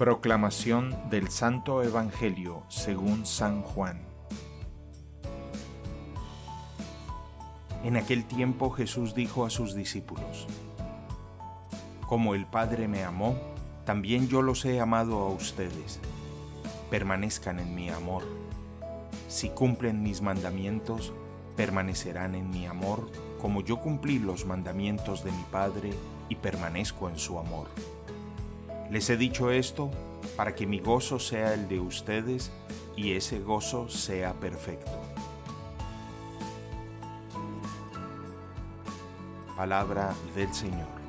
Proclamación del Santo Evangelio según San Juan. En aquel tiempo Jesús dijo a sus discípulos, Como el Padre me amó, también yo los he amado a ustedes. Permanezcan en mi amor. Si cumplen mis mandamientos, permanecerán en mi amor, como yo cumplí los mandamientos de mi Padre y permanezco en su amor. Les he dicho esto para que mi gozo sea el de ustedes y ese gozo sea perfecto. Palabra del Señor.